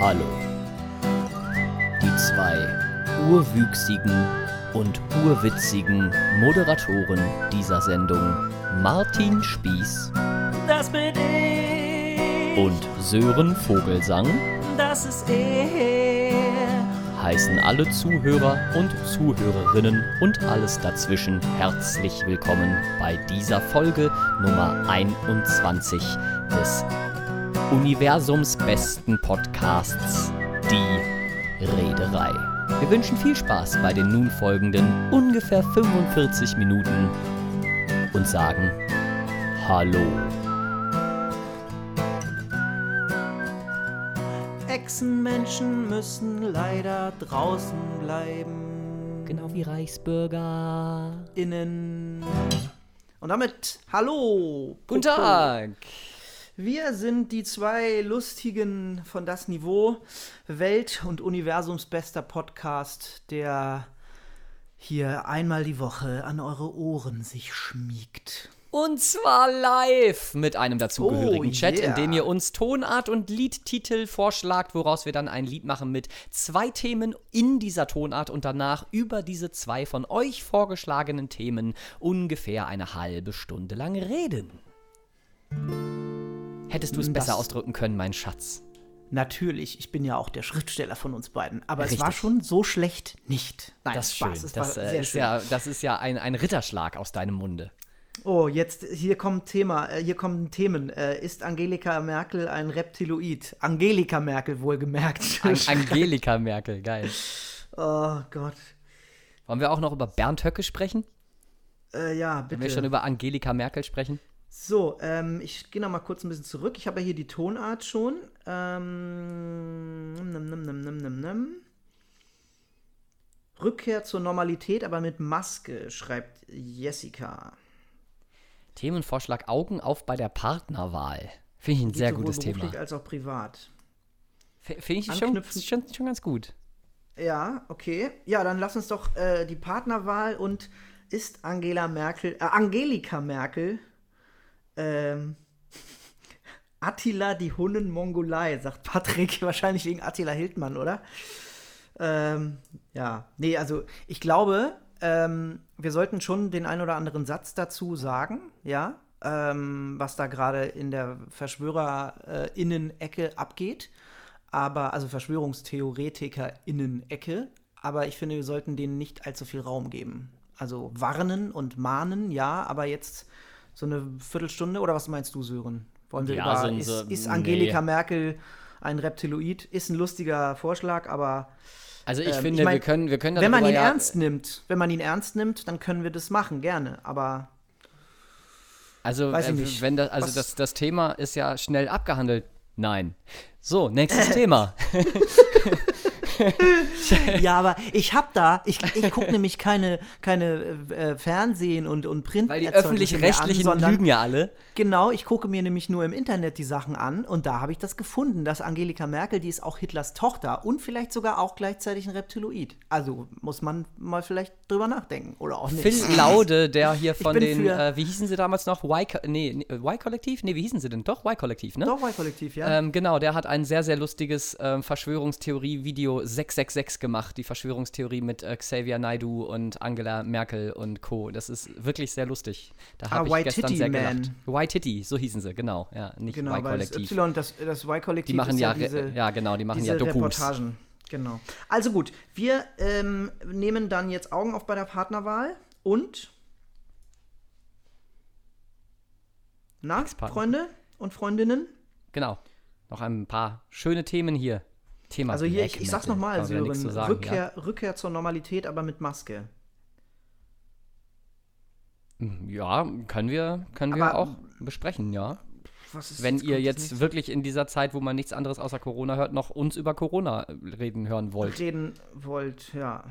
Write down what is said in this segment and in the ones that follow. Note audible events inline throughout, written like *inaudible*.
Hallo. Die zwei urwüchsigen und urwitzigen Moderatoren dieser Sendung, Martin Spieß Das bin ich. und Sören Vogelsang, das ist er. heißen alle Zuhörer und Zuhörerinnen und alles dazwischen herzlich willkommen bei dieser Folge Nummer 21 des Universums besten Podcasts, die Rederei. Wir wünschen viel Spaß bei den nun folgenden ungefähr 45 Minuten und sagen Hallo. Echsenmenschen müssen leider draußen bleiben. Genau wie Reichsbürger. Innen. Und damit, hallo. Guten. Tag. Wir sind die zwei lustigen von das Niveau Welt- und Universumsbester Podcast, der hier einmal die Woche an eure Ohren sich schmiegt. Und zwar live mit einem dazugehörigen Oh, Chat, in yeah. dem ihr uns Tonart und Liedtitel vorschlagt, woraus wir dann ein Lied machen mit zwei Themen in dieser Tonart und danach über diese zwei von euch vorgeschlagenen Themen ungefähr eine halbe Stunde lang reden. Hättest du es Das- besser ausdrücken können, mein Schatz? Natürlich, ich bin ja auch der Schriftsteller von uns beiden, aber es Richtig. war schon so schlecht nicht. Nein, Das ist schön. Spaß, es Das, äh, ist schön. ja, das ist ja ein, ein Ritterschlag aus deinem Munde. Oh, jetzt hier kommt Thema, äh, hier kommen Themen. Äh, ist Angelika Merkel ein Reptiloid? Angelika Merkel wohlgemerkt. An *laughs* Angelika Merkel, geil. oh Gott. Wollen wir auch noch über Bernd Höcke sprechen? Äh, ja, Wollen wir bitte. schon über Angelika Merkel sprechen? So, ähm, ich gehe noch mal kurz ein bisschen zurück. Ich habe ja hier die Tonart schon. Ähm, nimm, nimm, nimm, nimm, nimm, nimm. Rückkehr zur Normalität, aber mit Maske, schreibt Jessica. Themenvorschlag Augen auf bei der Partnerwahl. Finde ich ein Geht sehr gutes beruflich Thema. als auch privat. Finde ich schon, schon, schon ganz gut. Ja, okay. Ja, dann lass uns doch äh, die Partnerwahl und ist Angela Merkel, äh, Angelika Merkel, ähm, *laughs* Attila die Hunnen-Mongolei, sagt Patrick, *laughs* wahrscheinlich wegen Attila Hildmann, oder? Ähm, ja, nee, also ich glaube, ähm, wir sollten schon den ein oder anderen Satz dazu sagen, ja, ähm, was da gerade in der VerschwörerInnen-Ecke abgeht. Aber, also VerschwörungstheoretikerInnen-Ecke. Aber ich finde, wir sollten denen nicht allzu viel Raum geben. Also warnen und mahnen, ja, aber jetzt so eine Viertelstunde, oder was meinst du, Sören? Wollen wir Ja, über, ist, so- ist nee. Angelika Merkel ein Reptiloid? Ist ein lustiger Vorschlag, aber Also ich Ähm, finde, ich mein, wir können, wir können wenn man ihn ja, ernst nimmt, wenn man ihn ernst nimmt, dann können wir das machen, gerne. Aber Also, weiß ich äh, nicht. wenn das, also Was- das, das Thema ist ja schnell abgehandelt. Nein. So, nächstes *laughs* Thema. *laughs* ja, aber ich hab da, ich, ich gucke nämlich keine, keine äh, Fernsehen und, und Print. Weil die öffentlich-rechtlichen lügen ja alle. Genau, ich gucke mir nämlich nur im Internet die Sachen an und da habe ich das gefunden, dass Angelika Merkel, die ist auch Hitlers Tochter und vielleicht sogar auch gleichzeitig ein Reptiloid. Also muss man mal vielleicht drüber nachdenken oder auch nicht. Phil Laude, der *laughs* hier von den, äh, wie hießen sie damals noch? Y, nee, nee, Y-Kollektiv? Nee, wie hießen sie denn? Doch, Y-Kollektiv, ne? Doch, Kollektiv, ja. Ähm, genau, der hat ein sehr, sehr lustiges ähm, Verschwörungstheorie-Video 666 gemacht. Die Verschwörungstheorie mit äh, Xavier Naidu und Angela Merkel und Co. Das ist wirklich sehr lustig. Da Ah, habe ich White gestern Titty sehr Man. gelacht. White Titty, so hießen sie, genau. Ja, nicht genau, weil das Y-Kollektiv. Y, das, das Y-Kollektiv Die machen ja, diese, ja, genau, die machen ja Dokus. Reportagen. Genau. Also gut, wir ähm, nehmen dann jetzt Augen auf bei der Partnerwahl und na. Freunde und Freundinnen? Genau. Noch ein paar schöne Themen hier. Thema Also hier, Black ich, ich sag's nochmal, Sören, zu sagen, Rückkehr, Rückkehr zur Normalität, aber mit Maske. Ja, ja können wir, können wir Aber- auch besprechen, ja. Wenn jetzt ihr jetzt wirklich in dieser Zeit, wo man nichts anderes außer Corona hört, noch uns über Corona reden hören wollt. reden wollt, ja.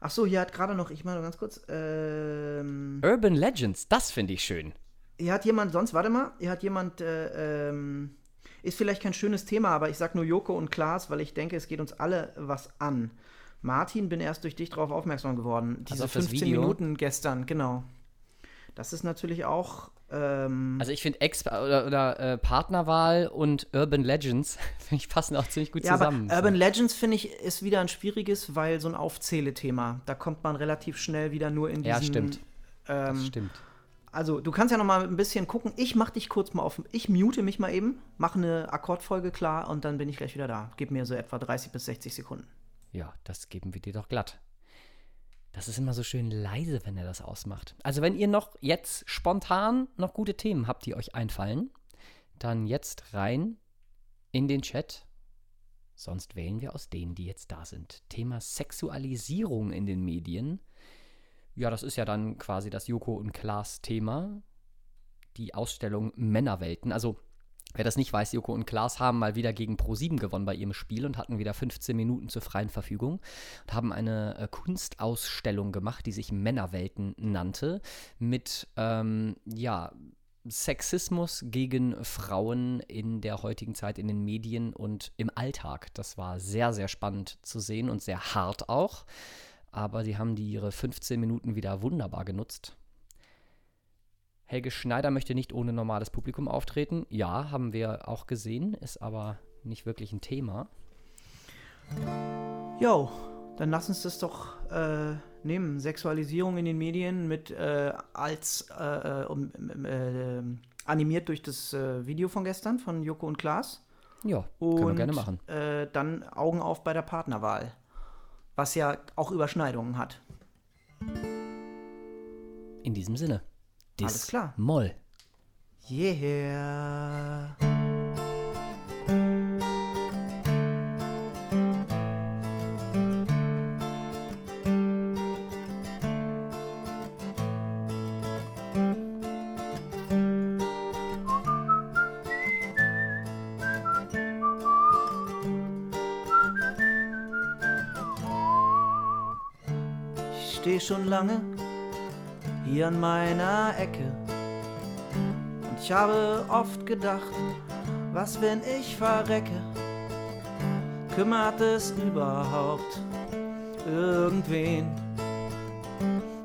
Ach so, hier hat gerade noch, ich meine ganz kurz, ähm, Urban Legends, das finde ich schön. hier hat jemand, sonst, warte mal, hier hat jemand, äh, ähm, ist vielleicht kein schönes Thema, aber ich sag nur Joko und Klaas, weil ich denke, es geht uns alle was an. Martin, bin erst durch dich darauf aufmerksam geworden. Diese das 15 Video? Minuten gestern, genau. Das ist natürlich auch Ähm, Also ich finde Ex- oder, oder äh, Partnerwahl und Urban Legends, *laughs* finde ich, passen auch ziemlich gut ja, aber zusammen. Urban Legends finde ich ist wieder ein schwieriges, weil so ein Aufzählethema. Da kommt man relativ schnell wieder nur in diesen. Ja, stimmt. Ähm, das stimmt. Also, du kannst ja noch mal ein bisschen gucken. Ich mach dich kurz mal auf. Ich mute mich mal eben, mache eine Akkordfolge klar und dann bin ich gleich wieder da. Gib mir so etwa 30 bis 60 Sekunden. Ja, das geben wir dir doch glatt. Das ist immer so schön leise, wenn er das ausmacht. Also wenn ihr noch jetzt spontan noch gute Themen habt, die euch einfallen, dann jetzt rein in den Chat. Sonst wählen wir aus denen, die jetzt da sind. Thema Sexualisierung in den Medien. Ja, das ist ja dann quasi das Joko und Klaas Thema. Die Ausstellung Männerwelten. Also Wer das nicht weiß, Joko und Klaas haben mal wieder gegen Pro7 gewonnen bei ihrem Spiel und hatten wieder 15 Minuten zur freien Verfügung und haben eine äh, Kunstausstellung gemacht, die sich Männerwelten nannte, mit ähm, ja, Sexismus gegen Frauen in der heutigen Zeit in den Medien und im Alltag. Das war sehr, sehr spannend zu sehen und sehr hart auch. Aber sie haben die ihre 15 Minuten wieder wunderbar genutzt. Helge Schneider möchte nicht ohne normales Publikum auftreten. Ja, haben wir auch gesehen, ist aber nicht wirklich ein Thema. Jo, dann lass uns das doch äh, nehmen. Sexualisierung in den Medien mit äh, als äh, um, äh, animiert durch das äh, Video von gestern von Joko und Klaas. Ja, Und können wir gerne machen. Äh, dann Augen auf bei der Partnerwahl. Was ja auch Überschneidungen hat. In diesem Sinne. Dis Alles klar. Moll. Yeah. Ich schon lange hier an meiner Ecke. Und ich habe oft gedacht, was wenn ich verrecke? Kümmert es überhaupt irgendwen?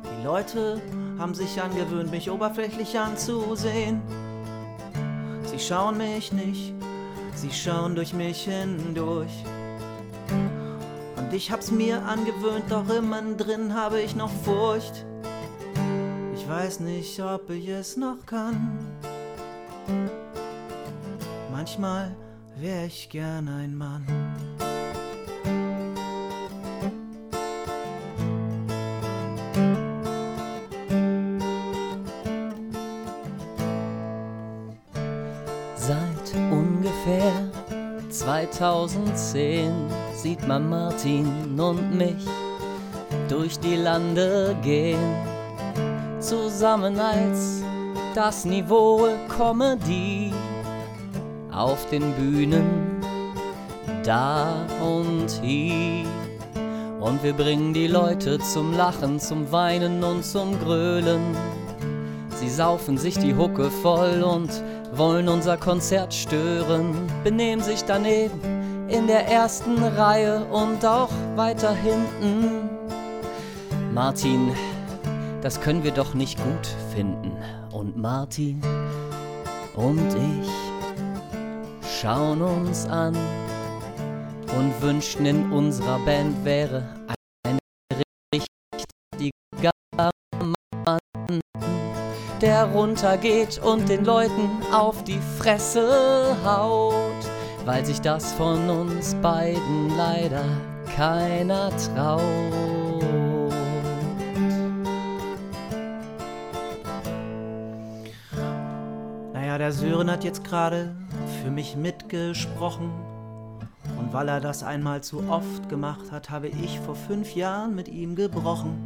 Die Leute haben sich angewöhnt, mich oberflächlich anzusehen. Sie schauen mich nicht, sie schauen durch mich hindurch. Ich hab's mir angewöhnt, doch immer drin habe ich noch Furcht. Ich weiß nicht, ob ich es noch kann. Manchmal wär ich gern ein Mann. Seit ungefähr 2010 sieht man Martin und mich durch die Lande gehen. Zusammen als das Niveau Comedy auf den Bühnen da und hier. Und wir bringen die Leute zum Lachen, zum Weinen und zum Grölen. Sie saufen sich die Hucke voll und wollen unser Konzert stören, benehmen sich daneben in der ersten Reihe und auch weiter hinten. Martin, das können wir doch nicht gut finden. Und Martin und ich schauen uns an und wünschten in unserer Band wäre ein richtiger Mann der runtergeht und den Leuten auf die Fresse haut, weil sich das von uns beiden leider keiner traut. Naja, der Sören hat jetzt gerade für mich mitgesprochen. Und weil er das einmal zu oft gemacht hat, habe ich vor fünf Jahren mit ihm gebrochen.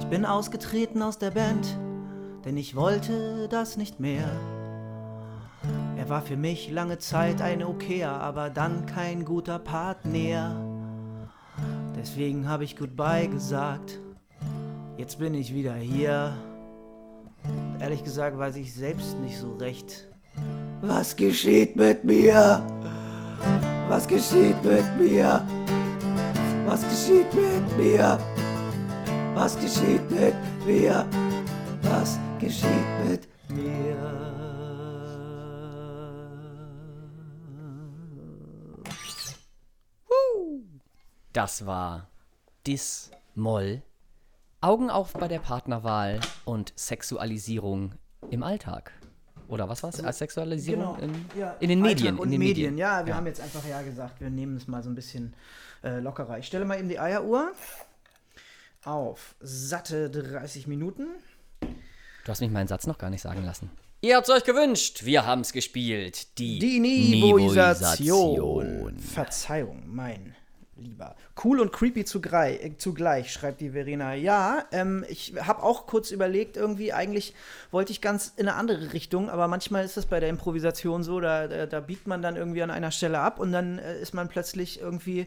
Ich bin ausgetreten aus der Band, denn ich wollte das nicht mehr. Er war für mich lange Zeit ein Okayer, aber dann kein guter Partner. Deswegen habe ich Goodbye gesagt. Jetzt bin ich wieder hier. Ehrlich gesagt weiß ich selbst nicht so recht. Was geschieht mit mir? Was geschieht mit mir? Was geschieht mit mir? Was geschieht mit mir? Was geschieht mit Das war Dis Moll. Augen auf bei der Partnerwahl und Sexualisierung im Alltag. Oder was war es? Als Sexualisierung in, Genau. Ja, in den Alltag Medien. Und in den Medien. Medien. Ja, wir haben jetzt einfach ja gesagt, wir nehmen es mal so ein bisschen äh, lockerer. Ich stelle mal eben die Eieruhr auf satte 30 Minuten. Du hast mich meinen Satz noch gar nicht sagen lassen. Ihr habt's euch gewünscht. Wir haben's gespielt. Die, Die Niveauisation. Niveauisation. Verzeihung, mein Lieber. Cool und creepy zugleich, äh, zugleich schreibt die Verena. Ja, ähm, ich habe auch kurz überlegt, irgendwie, eigentlich wollte ich ganz in eine andere Richtung, aber manchmal ist das bei der Improvisation so, da, da, da biegt man dann irgendwie an einer Stelle ab und dann äh, ist man plötzlich irgendwie,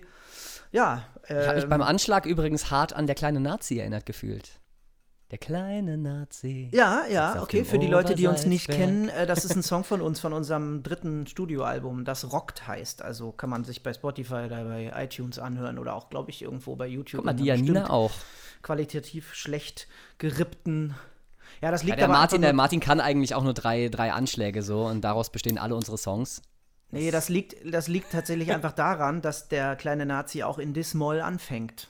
ja. Ich habe mich ähm, beim Anschlag übrigens hart an der kleine Nazi erinnert gefühlt. Der kleine Nazi. Ja, ja, okay. Für die Leute, die uns nicht kennen, äh, das ist ein Song von uns, von *laughs* unserem dritten Studioalbum, das Rockt heißt. Also kann man sich bei Spotify oder bei iTunes anhören oder auch, glaube ich, irgendwo bei YouTube. Guck mal, die Janina auch. Qualitativ schlecht gerippten. Ja, das Ja, liegt der, aber Martin, der Martin kann eigentlich auch nur drei, drei Anschläge so und daraus bestehen alle unsere Songs. Nee, das liegt, das liegt tatsächlich *laughs* einfach daran, dass der kleine Nazi auch in Dis-Moll anfängt.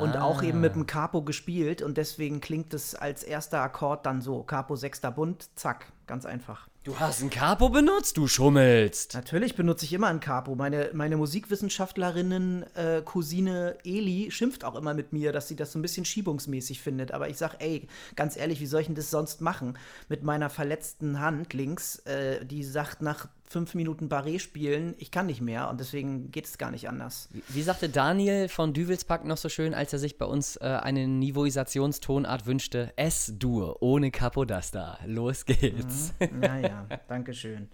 Und auch eben Ah. mit dem Capo gespielt und deswegen klingt es als erster Akkord dann so. Capo sechster Bund, zack, ganz einfach. Du hast ein Capo benutzt, du schummelst. Natürlich benutze ich immer ein Capo. Meine, meine Musikwissenschaftlerin äh, Cousine Eli schimpft auch immer mit mir, dass sie das so ein bisschen schiebungsmäßig findet. Aber ich sag, ey, ganz ehrlich, wie soll ich denn das sonst machen? Mit meiner verletzten Hand links, äh, die sagt nach fünf Minuten Barré spielen, ich kann nicht mehr und deswegen geht es gar nicht anders. Wie, wie sagte Daniel von Düvelspack noch so schön, als er sich bei uns äh, eine Niveauisationstonart wünschte? S-Dur, ohne Capodasta. Los geht's. Naja, danke schön.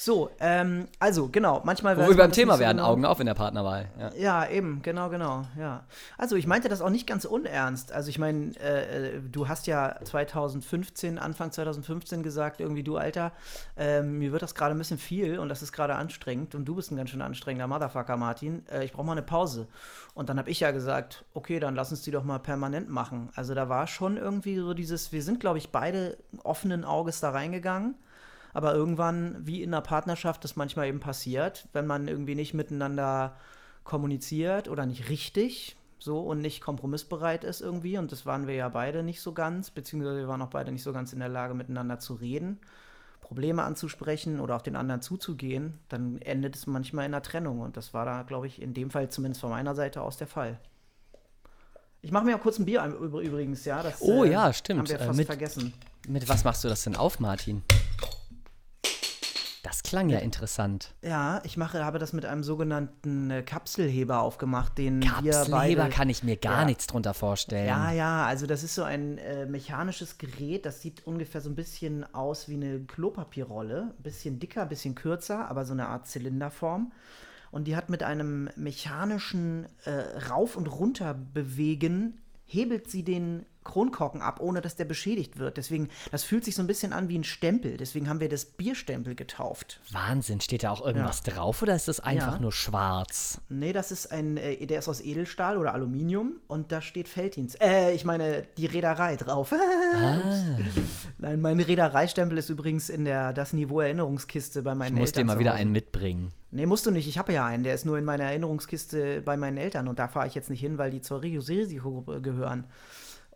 So, ähm, also genau, manchmal Wo wir beim Thema nicht so werden, genau. Augen auf in der Partnerwahl. Ja. Ja, eben, genau, genau, ja. Also ich meinte das auch nicht ganz unernst. Also ich meine, äh, äh, du hast ja 2015, Anfang 2015 gesagt, irgendwie du Alter, ähm, mir wird das gerade ein bisschen viel und das ist gerade anstrengend und du bist ein ganz schön anstrengender Motherfucker, Martin. Äh, ich brauche mal eine Pause. Und dann habe ich ja gesagt, okay, dann lass uns die doch mal permanent machen. Also da war schon irgendwie so dieses, wir sind, glaube ich, beide offenen Auges da reingegangen. Aber irgendwann, wie in einer Partnerschaft, das manchmal eben passiert, wenn man irgendwie nicht miteinander kommuniziert oder nicht richtig so und nicht kompromissbereit ist irgendwie. Und das waren wir ja beide nicht so ganz, beziehungsweise wir waren auch beide nicht so ganz in der Lage, miteinander zu reden, Probleme anzusprechen oder auf den anderen zuzugehen, dann endet es manchmal in einer Trennung. Und das war da, glaube ich, in dem Fall zumindest von meiner Seite aus der Fall. Ich mache mir ja kurz ein Bier übrigens, ja. Das, Oh ja, stimmt. Haben wir Äh, fast mit- vergessen. Mit was machst du das denn auf, Martin? Das klang ja interessant. Ja, ich mache, habe das mit einem sogenannten äh, Kapselheber aufgemacht, den Kapselheber beide. kann ich mir gar Ja. nichts drunter vorstellen. Ja, ja, also das ist so ein äh, mechanisches Gerät, das sieht ungefähr so ein bisschen aus wie eine Klopapierrolle. Ein bisschen dicker, ein bisschen kürzer, aber so eine Art Zylinderform. Und die hat mit einem mechanischen äh, Rauf- und Runterbewegen, hebelt sie den Kronkorken ab, ohne dass der beschädigt wird. Deswegen, das fühlt sich so ein bisschen an wie ein Stempel. Deswegen haben wir das Bierstempel getauft. Wahnsinn, steht da auch irgendwas drauf oder ist das einfach Ja. nur schwarz? Nee, das ist ein, äh, der ist aus Edelstahl oder Aluminium und da steht Felddienst. Äh, ich meine, die Reederei drauf. *laughs* Nein, mein Reedereistempel ist übrigens in der Das Niveau Erinnerungskiste bei meinen Ich muss Eltern. dir mal wieder einen mitbringen. Nee, musst du nicht. Ich habe ja einen. Der ist nur in meiner Erinnerungskiste bei meinen Eltern und da fahre ich jetzt nicht hin, weil die zur Ris- Risikogruppe gehören.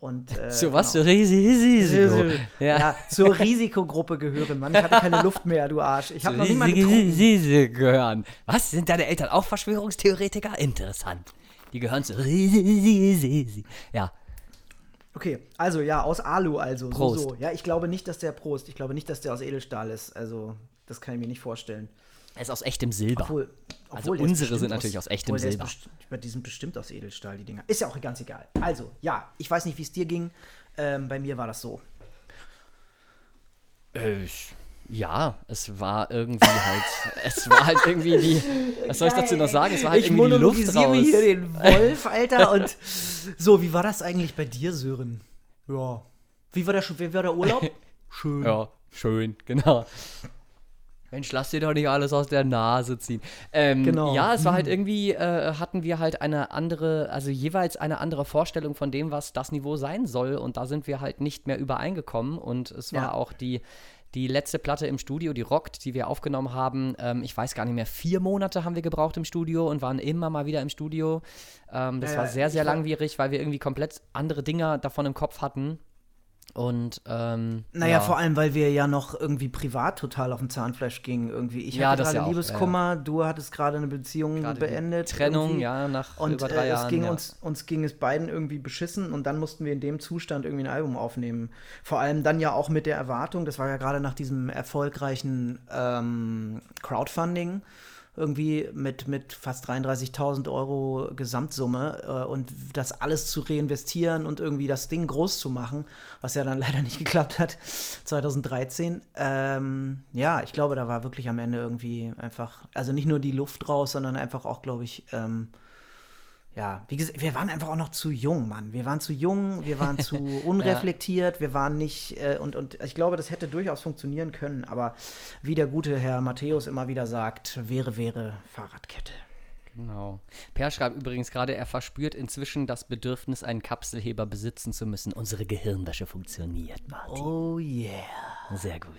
Und, *laughs* äh, So was genau. für Risiko. *laughs* Ja. Ja. zur Risikogruppe gehören. Mann, ich hatte keine *laughs* Luft mehr, du Arsch. Ich habe noch nie mal Riesige- getrunken. Riesige gehören. Was? Sind deine Eltern auch Verschwörungstheoretiker? Interessant. Die gehören zu. Risi- Ja, Okay, also ja, aus Alu also. Prost. So, so. Ja, ich glaube nicht, dass der Prost. Ich glaube nicht, dass der aus Edelstahl ist. Also, das kann ich mir nicht vorstellen. Er ist aus echtem Silber. Obwohl, Also obwohl ist unsere sind natürlich aus echtem der ist Silber. Die sind bestimmt aus Edelstahl, die Dinger. Ist ja auch ganz egal. Also, ja, ich weiß nicht, wie es dir ging. Ähm, bei mir war das so. Äh, ja, es war irgendwie halt. *laughs* es war halt irgendwie die. Was soll ich dazu noch sagen? Es war halt ich irgendwie die Luft raus. mir hier den Wolf, *laughs* Alter. und so, wie war das eigentlich bei dir, Sören? Ja. Wie war der, wie war der Urlaub? *laughs* Schön. Ja, schön, genau. Mensch, lass dir doch nicht alles aus der Nase ziehen. Ähm, Genau. Ja, es war halt *laughs* irgendwie, äh, hatten wir halt eine andere, also jeweils eine andere Vorstellung von dem, was das Niveau sein soll. Und da sind wir halt nicht mehr übereingekommen. Und es war Ja. auch die, die letzte Platte im Studio, die Rockt, die wir aufgenommen haben. Ähm, ich weiß gar nicht mehr, vier Monate haben wir gebraucht im Studio und waren immer mal wieder im Studio. Ähm, das Ja, war sehr, sehr langwierig, weil wir irgendwie komplett andere Dinge davon im Kopf hatten. Und ähm, Naja, ja. vor allem, weil wir ja noch irgendwie privat total auf dem Zahnfleisch gingen. Irgendwie. Ich Ja, hatte gerade ja Liebeskummer, du hattest gerade eine Beziehung Gerade beendet. Trennung, irgendwie. ja, nach Und über drei äh, Jahren. es ging uns, uns ging es beiden irgendwie beschissen und dann mussten wir in dem Zustand irgendwie ein Album aufnehmen. Vor allem dann ja auch mit der Erwartung, das war ja gerade nach diesem erfolgreichen ähm, Crowdfunding, irgendwie mit, mit fast 33.000 Euro Gesamtsumme äh, und das alles zu reinvestieren und irgendwie das Ding groß zu machen, was ja dann *laughs* leider nicht geklappt hat, 2013. Ähm, ja, ich glaube, da war wirklich am Ende irgendwie einfach, also nicht nur die Luft raus, sondern einfach auch, glaube ich, ähm, ja, wie gesagt, wir waren einfach auch noch zu jung, Mann. Wir waren zu jung, wir waren zu *laughs* unreflektiert, wir waren nicht, äh, und, und ich glaube, das hätte durchaus funktionieren können, aber wie der gute Herr Matthäus immer wieder sagt, wäre, wäre Fahrradkette. Genau. Per schreibt übrigens gerade, er verspürt inzwischen das Bedürfnis, einen Kapselheber besitzen zu müssen. Unsere Gehirnwäsche funktioniert, Martin. Oh yeah. Sehr gut.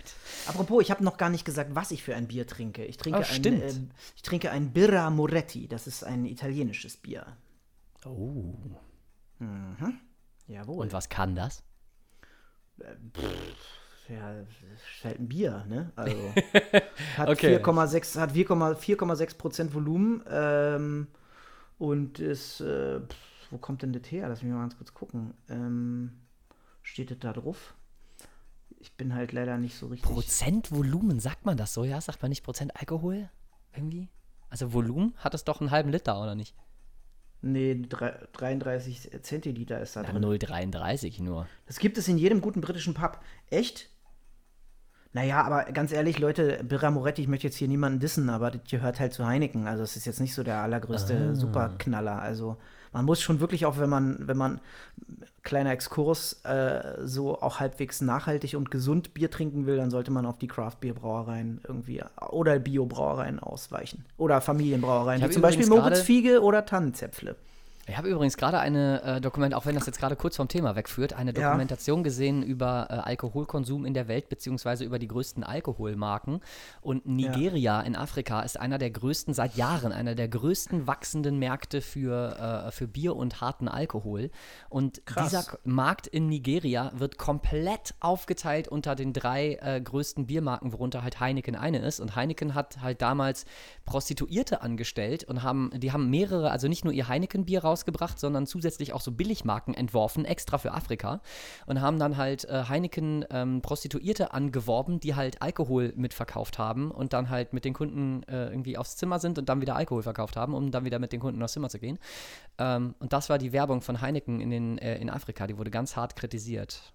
Apropos, ich habe noch gar nicht gesagt, was ich für ein Bier trinke. Ich trinke, Oh, ein, stimmt. äh, ich trinke ein Birra Moretti, das ist ein italienisches Bier. Oh. Jawohl. Und was kann das? Ja, ist halt ein Bier, ne? Also *laughs* hat Okay. 4,6 hat 4,6 4,6 Prozent Volumen ähm, und ist äh, pf, wo kommt denn das her? Lass mich mal ganz kurz gucken. Ähm, steht das da drauf? Ich bin halt leider nicht so richtig. Prozentvolumen, sagt man das so? Ja, sagt man nicht Prozent Alkohol? Irgendwie? Also Volumen hat es doch einen halben Liter, oder nicht? Nee, drei- 33 Zentiliter ist da Ja, drin. 0,33 nur. Das gibt es in jedem guten britischen Pub. Echt? Naja, aber ganz ehrlich, Leute, Birra Moretti, ich möchte jetzt hier niemanden dissen, aber das gehört halt zu Heineken. Also es ist jetzt nicht so der allergrößte Superknaller. Also man muss schon wirklich auch, wenn man, wenn man, kleiner Exkurs, äh, so auch halbwegs nachhaltig und gesund Bier trinken will, dann sollte man auf die Craft-Bier-Brauereien irgendwie oder Bio-Brauereien ausweichen. Oder Familienbrauereien, wie zum Beispiel Moritz Fiege oder Tannenzäpfle. Ich habe übrigens gerade eine äh, Dokument, auch wenn das jetzt gerade kurz vom Thema wegführt, eine Ja. Dokumentation gesehen über äh, Alkoholkonsum in der Welt, beziehungsweise über die größten Alkoholmarken. Und Nigeria in Afrika ist einer der größten, seit Jahren, einer der größten wachsenden Märkte für, äh, für Bier und harten Alkohol. Und Krass. dieser Markt in Nigeria wird komplett aufgeteilt unter den drei äh, größten Biermarken, worunter halt Heineken eine ist. Und Heineken hat halt damals Prostituierte angestellt und haben, die haben mehrere, also nicht nur ihr Heineken-Bier rausgebracht, sondern zusätzlich auch so Billigmarken entworfen, extra für Afrika. Und haben dann halt äh, Heineken ähm, Prostituierte angeworben, die halt Alkohol mitverkauft haben und dann halt mit den Kunden äh, irgendwie aufs Zimmer sind und dann wieder Alkohol verkauft haben, um dann wieder mit den Kunden aufs Zimmer zu gehen. Ähm, und das war die Werbung von Heineken in, den, äh, in Afrika. Die wurde ganz hart kritisiert.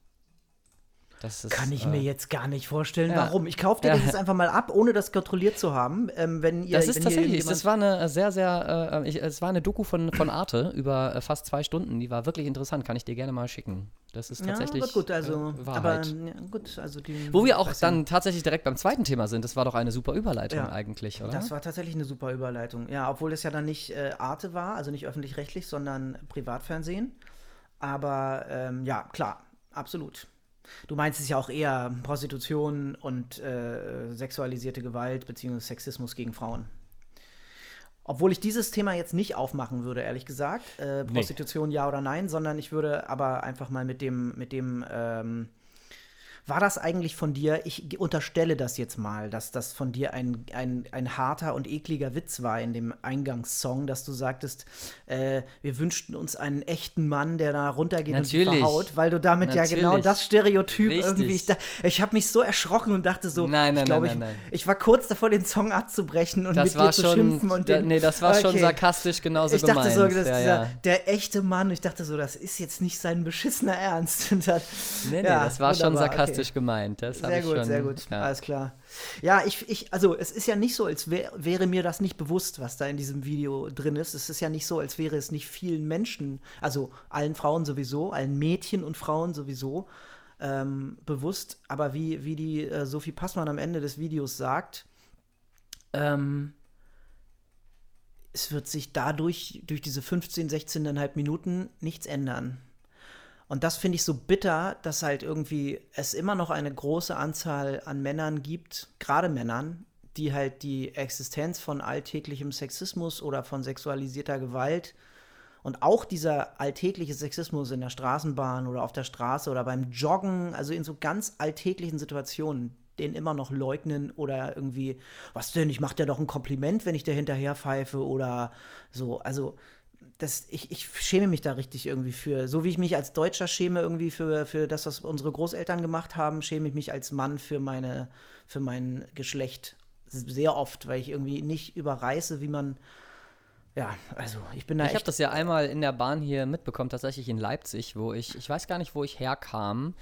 Das ist, Kann ich äh, mir jetzt gar nicht vorstellen, ja. warum. Ich kaufe dir Ja. das jetzt einfach mal ab, ohne das kontrolliert zu haben. Ähm, wenn ihr, Das ist tatsächlich, das war eine sehr, sehr, äh, ich, es war eine Doku von, von Arte *laughs* über äh, fast zwei Stunden. Die war wirklich interessant, kann ich dir gerne mal schicken. Das ist tatsächlich ja, gut, gut, also, äh, aber Wahrheit. ja, gut, also die, Wo wir auch dann tatsächlich direkt beim zweiten Thema sind, das war doch eine super Überleitung eigentlich, oder? Das war tatsächlich eine super Überleitung. Ja, obwohl das ja dann nicht äh, Arte war, also nicht öffentlich-rechtlich, sondern Privatfernsehen. Aber ähm, ja, klar, absolut. Du meinst es ja auch eher Prostitution und äh, sexualisierte Gewalt beziehungsweise Sexismus gegen Frauen. Obwohl ich dieses Thema jetzt nicht aufmachen würde, ehrlich gesagt. Äh, Prostitution ja oder nein, sondern ich würde aber einfach mal mit dem, mit dem, ähm, war das eigentlich von dir, ich unterstelle das jetzt mal, dass das von dir ein, ein, ein harter und ekliger Witz war in dem Eingangssong, dass du sagtest, äh, wir wünschten uns einen echten Mann, der da runtergeht und Natürlich. die verhaut, weil du damit ja genau Natürlich. das Stereotyp Richtig. irgendwie, ich, da, ich habe mich so erschrocken und dachte so, Nein, nein, ich glaube, nein, ich, ich war kurz davor, den Song abzubrechen und das mit war dir zu schon, schimpfen und da, den, nee, das war schon Okay. sarkastisch genauso ich dachte gemeint. so, das ist ja, dieser, ja. der echte Mann. Ich dachte so, das ist jetzt nicht sein beschissener Ernst. *laughs* Und dann, Nee, nee, ja, das war schon sarkastisch okay. Gemeint. Das Sehr ich gut, schon, sehr gut. Ja. Alles klar. Ja, ich, ich, also es ist ja nicht so, als wär, wäre mir das nicht bewusst, was da in diesem Video drin ist. Es ist ja nicht so, als wäre es nicht vielen Menschen, also allen Frauen sowieso, allen Mädchen und Frauen sowieso, ähm, bewusst. Aber wie, wie die äh, Sophie Passmann am Ende des Videos sagt, ähm, es wird sich dadurch, durch diese 15, 16,5 Minuten, nichts ändern. Und das finde ich so bitter, dass halt irgendwie es immer noch eine große Anzahl an Männern gibt, gerade Männern, die halt die Existenz von alltäglichem Sexismus oder von sexualisierter Gewalt und auch dieser alltägliche Sexismus in der Straßenbahn oder auf der Straße oder beim Joggen, also in so ganz alltäglichen Situationen, den immer noch leugnen oder irgendwie, was denn, ich mache dir doch ein Kompliment, wenn ich dir hinterher pfeife oder so. Also das, ich, ich schäme mich da richtig irgendwie für. So wie ich mich als Deutscher schäme irgendwie für, für das, was unsere Großeltern gemacht haben, schäme ich mich als Mann für meine, für mein Geschlecht sehr oft, weil ich irgendwie nicht überreiße, wie man ja, also ich bin da. Ich habe das ja einmal in der Bahn hier mitbekommen, tatsächlich in Leipzig, wo ich, ich weiß gar nicht, wo ich herkam.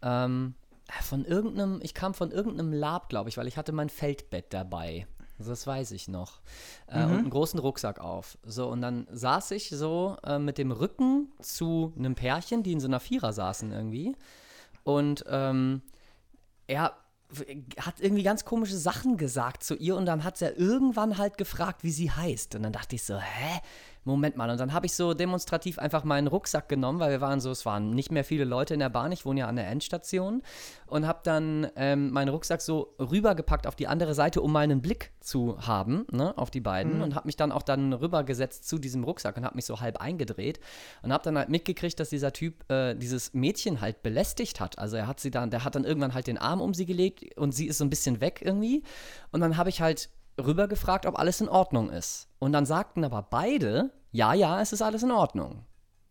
Ähm, von irgendeinem, ich kam von irgendeinem Lab, glaube ich, weil ich hatte mein Feldbett dabei. Das weiß ich noch. Äh, mhm. Und einen großen Rucksack auf. So, und dann saß ich so äh, mit dem Rücken zu einem Pärchen, die in so einer Vierer saßen irgendwie. Und ähm, er hat irgendwie ganz komische Sachen gesagt zu ihr und dann hat sie ja irgendwann halt gefragt, wie sie heißt. Und dann dachte ich so, hä? Moment mal. Und dann habe ich so demonstrativ einfach meinen Rucksack genommen, weil wir waren so, es waren nicht mehr viele Leute in der Bahn. Ich wohne ja an der Endstation. Und habe dann ähm, meinen Rucksack so rübergepackt auf die andere Seite, um mal einen Blick zu haben, ne, auf die beiden. Mhm. Und habe mich dann auch dann rübergesetzt zu diesem Rucksack und habe mich so halb eingedreht. Und habe dann halt mitgekriegt, dass dieser Typ äh, dieses Mädchen halt belästigt hat. Also er hat sie dann, der hat dann irgendwann halt den Arm um sie gelegt und sie ist so ein bisschen weg irgendwie. Und dann habe ich halt rübergefragt, ob alles in Ordnung ist. Und dann sagten aber beide, ja, ja, es ist alles in Ordnung.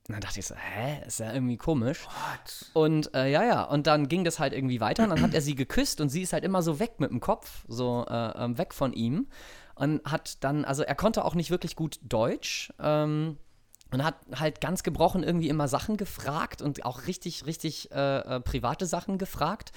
Und dann dachte ich so, hä, ist ja irgendwie komisch. What? Und äh, ja, ja, und dann ging das halt irgendwie weiter und dann hat er sie geküsst und sie ist halt immer so weg mit dem Kopf, so äh, ähm, weg von ihm. Und hat dann, also er konnte auch nicht wirklich gut Deutsch. Ähm, und hat halt ganz gebrochen irgendwie immer Sachen gefragt und auch richtig, richtig äh, äh private Sachen gefragt.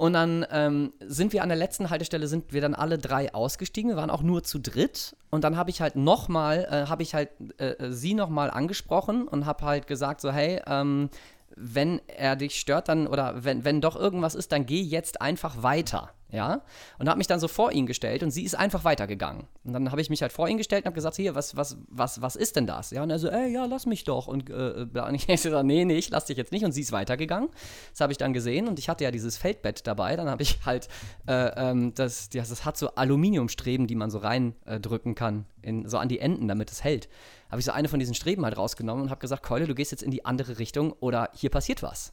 Und dann ähm, sind wir an der letzten Haltestelle, sind wir dann alle drei ausgestiegen. Wir waren auch nur zu dritt. Und dann habe ich halt nochmal, äh, habe ich halt äh, äh sie nochmal angesprochen und habe halt gesagt so, hey, ähm, wenn er dich stört, dann, oder wenn, wenn doch irgendwas ist, dann geh jetzt einfach weiter ja, und habe mich dann so vor ihn gestellt und sie ist einfach weitergegangen. Und dann habe ich mich halt vor ihn gestellt und habe gesagt, hier, was, was, was, was ist denn das? Ja, und er so, ey, ja, lass mich doch. Und, äh, und ich *laughs* so, nee, nee, ich lass dich jetzt nicht. Und sie ist weitergegangen. Das habe ich dann gesehen und ich hatte ja dieses Feldbett dabei. Dann habe ich halt, äh, ähm, das, das, das hat so Aluminiumstreben, die man so reindrücken äh, kann, in, so an die Enden, damit es hält. Habe ich so eine von diesen Streben halt rausgenommen und habe gesagt, Keule, du gehst jetzt in die andere Richtung oder hier passiert was.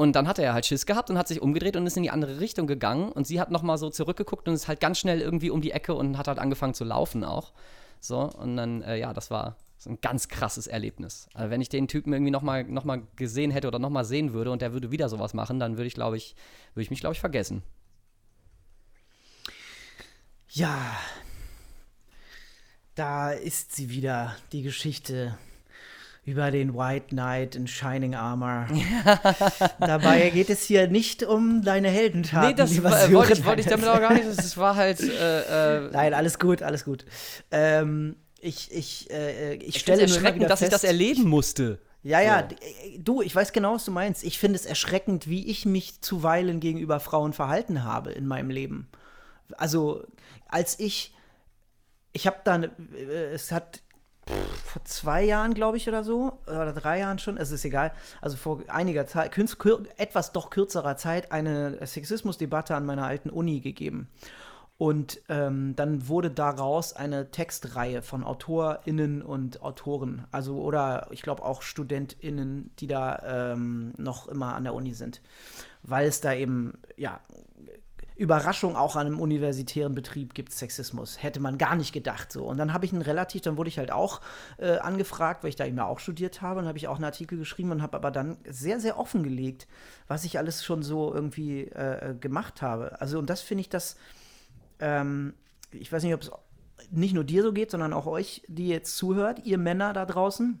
Und dann hat er halt Schiss gehabt und hat sich umgedreht und ist in die andere Richtung gegangen. Und sie hat nochmal so zurückgeguckt und ist halt ganz schnell irgendwie um die Ecke und hat halt angefangen zu laufen auch. So, und dann, äh, ja, das war so ein ganz krasses Erlebnis. Also wenn ich den Typen irgendwie nochmal noch mal gesehen hätte oder nochmal sehen würde und der würde wieder sowas machen, dann würde ich, glaube ich, würde ich mich, glaube ich, vergessen. Ja, da ist sie wieder, die Geschichte über den White Knight in Shining Armor. *laughs* Dabei geht es hier nicht um deine Heldentaten. Nee, das war, wollte, ich, wollte ich damit auch gar nicht. Das war halt. Äh, äh, Nein, alles gut, alles gut. Ähm, ich, ich, äh, ich, ich stelle mir erschreckend, dass fest, ich das erleben musste. Ja, ja, so. Äh, du, ich weiß genau, was du meinst. Ich finde es erschreckend, wie ich mich zuweilen gegenüber Frauen verhalten habe in meinem Leben. Also, als ich, ich habe dann, äh, es hat vor zwei Jahren, glaube ich, oder so, oder drei Jahren schon, es ist egal, also vor einiger Zeit, etwas doch kürzerer Zeit, eine Sexismusdebatte an meiner alten Uni gegeben. Und ähm, dann wurde daraus eine Textreihe von AutorInnen und Autoren, also oder ich glaube auch StudentInnen, die da ähm, noch immer an der Uni sind. Weil es da eben, ja, Überraschung, auch an einem universitären Betrieb gibt Sexismus. Hätte man gar nicht gedacht so. Und dann habe ich einen relativ, dann wurde ich halt auch äh, angefragt, weil ich da eben auch studiert habe und habe ich auch einen Artikel geschrieben und habe aber dann sehr, sehr offengelegt, was ich alles schon so irgendwie äh, gemacht habe. Also und das finde ich das, ähm, ich weiß nicht, ob es nicht nur dir so geht, sondern auch euch, die jetzt zuhört, ihr Männer da draußen,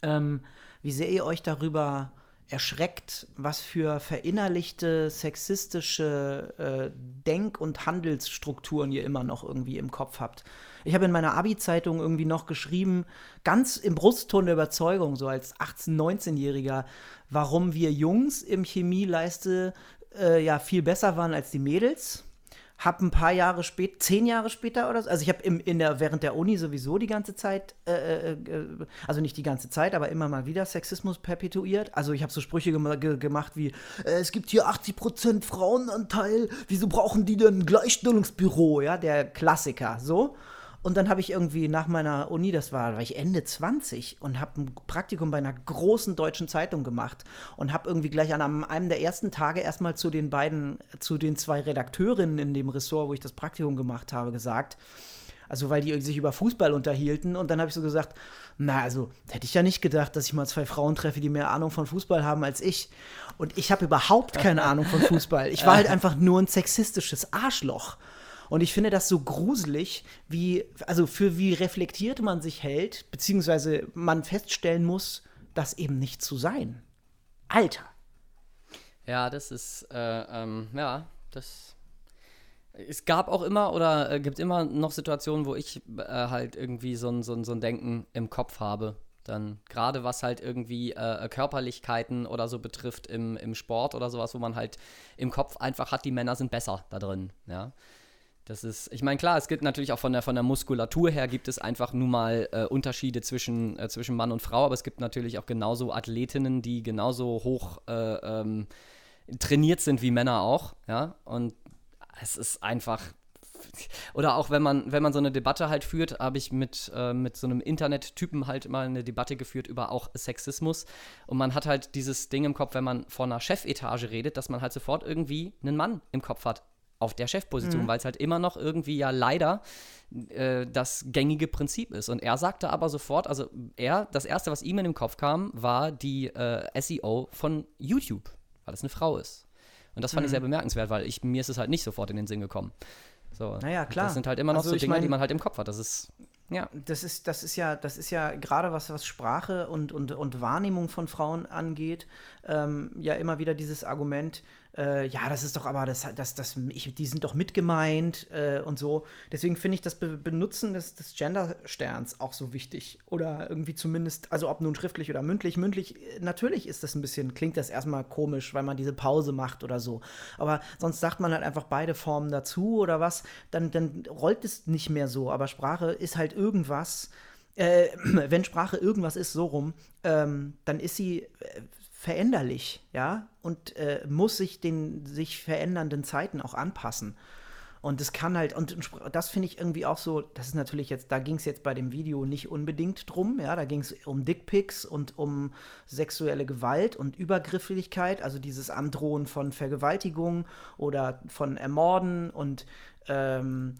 ähm, wie sehr ihr euch darüber erschreckt, was für verinnerlichte sexistische äh, Denk- und Handelsstrukturen ihr immer noch irgendwie im Kopf habt. Ich habe in meiner Abi-Zeitung irgendwie noch geschrieben, ganz im Brustton der Überzeugung, so als 18-, 19-Jähriger, warum wir Jungs im Chemieleiste äh, ja viel besser waren als die Mädels habe ein paar Jahre später, zehn Jahre später oder so, also ich habe in der, während der Uni sowieso die ganze Zeit, äh, äh, also nicht die ganze Zeit, aber immer mal wieder Sexismus perpetuiert. Also ich habe so Sprüche gem ge gemacht wie, äh, es gibt hier 80% Frauenanteil, wieso brauchen die denn ein Gleichstellungsbüro, ja, der Klassiker, so. Und dann habe ich irgendwie nach meiner Uni, das war, war ich Ende 20 und habe ein Praktikum bei einer großen deutschen Zeitung gemacht und habe irgendwie gleich an einem der ersten Tage erstmal zu den beiden, zu den zwei Redakteurinnen in dem Ressort, wo ich das Praktikum gemacht habe, gesagt, also weil die sich über Fußball unterhielten und dann habe ich so gesagt, na also hätte ich ja nicht gedacht, dass ich mal zwei Frauen treffe, die mehr Ahnung von Fußball haben als ich. Und ich habe überhaupt keine Ahnung von Fußball. Ich war halt *laughs* einfach nur ein sexistisches Arschloch. Und ich finde das so gruselig, wie, also für wie reflektiert man sich hält, beziehungsweise man feststellen muss, das eben nicht zu sein. Alter. Ja, das ist, äh, ähm, ja, das. Es gab auch immer oder äh, gibt immer noch Situationen, wo ich äh, halt irgendwie so ein, so, ein, so ein Denken im Kopf habe. Dann gerade was halt irgendwie äh, Körperlichkeiten oder so betrifft im, im Sport oder sowas, wo man halt im Kopf einfach hat, die Männer sind besser da drin. Ja. Das ist, ich meine, klar, es gibt natürlich auch von der, von der Muskulatur her gibt es einfach nun mal äh, Unterschiede zwischen, äh, zwischen Mann und Frau, aber es gibt natürlich auch genauso Athletinnen, die genauso hoch äh, ähm, trainiert sind wie Männer auch, ja. Und es ist einfach. Oder auch wenn man, wenn man so eine Debatte halt führt, habe ich mit, äh, mit so einem Internettypen halt mal eine Debatte geführt über auch Sexismus. Und man hat halt dieses Ding im Kopf, wenn man vor einer Chefetage redet, dass man halt sofort irgendwie einen Mann im Kopf hat auf der Chefposition, mhm. weil es halt immer noch irgendwie ja leider äh, das gängige Prinzip ist. Und er sagte aber sofort, also er, das erste, was ihm in den Kopf kam, war die äh, SEO von YouTube, weil es eine Frau ist. Und das fand mhm. ich sehr bemerkenswert, weil ich, mir ist es halt nicht sofort in den Sinn gekommen. So, naja, klar. Das sind halt immer noch also, so Dinge, mein, die man halt im Kopf hat. Das ist ja. Das ist, das ist ja, das ist ja gerade was, was Sprache und, und, und Wahrnehmung von Frauen angeht, ähm, ja immer wieder dieses Argument, äh, ja, das ist doch aber, das, das, das, ich, die sind doch mitgemeint äh, und so. Deswegen finde ich das Be Benutzen des, des Gender-Sterns auch so wichtig. Oder irgendwie zumindest, also ob nun schriftlich oder mündlich. Mündlich, natürlich ist das ein bisschen, klingt das erstmal komisch, weil man diese Pause macht oder so. Aber sonst sagt man halt einfach beide Formen dazu oder was, dann, dann rollt es nicht mehr so. Aber Sprache ist halt irgendwas. Äh, *clears throat* wenn Sprache irgendwas ist, so rum, ähm, dann ist sie äh, veränderlich, ja, und äh, muss sich den sich verändernden Zeiten auch anpassen. Und das kann halt, und das finde ich irgendwie auch so, das ist natürlich jetzt, da ging es jetzt bei dem Video nicht unbedingt drum, ja, da ging es um Dickpics und um sexuelle Gewalt und Übergrifflichkeit, also dieses Androhen von Vergewaltigung oder von Ermorden und ähm,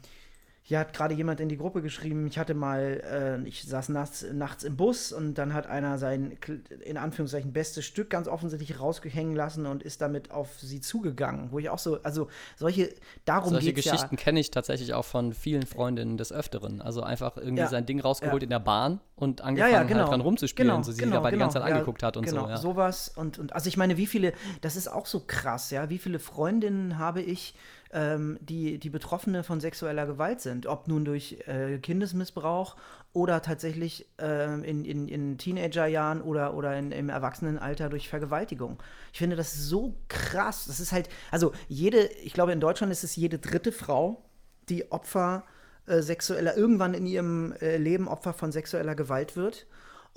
hier hat gerade jemand in die Gruppe geschrieben, ich hatte mal, äh, ich saß nachts, nachts im Bus und dann hat einer sein, in Anführungszeichen, bestes Stück ganz offensichtlich rausgehängen lassen und ist damit auf sie zugegangen. Wo ich auch so, also solche, darum Solche Geschichten ja. kenne ich tatsächlich auch von vielen Freundinnen des Öfteren. Also einfach irgendwie ja. sein Ding rausgeholt ja. in der Bahn und angefangen ja, genau. halt dran rumzuspielen, genau, so sie genau, dabei genau. die ganze Zeit angeguckt hat und genau. so. Ja. sowas und, und, also ich meine, wie viele, das ist auch so krass, ja, wie viele Freundinnen habe ich, ähm, die, die Betroffene von sexueller Gewalt sind, ob nun durch äh, Kindesmissbrauch oder tatsächlich äh, in, in, in Teenagerjahren oder, oder in, im Erwachsenenalter durch Vergewaltigung. Ich finde das so krass. Das ist halt, also jede, ich glaube in Deutschland ist es jede dritte Frau, die Opfer äh, sexueller, irgendwann in ihrem äh, Leben Opfer von sexueller Gewalt wird.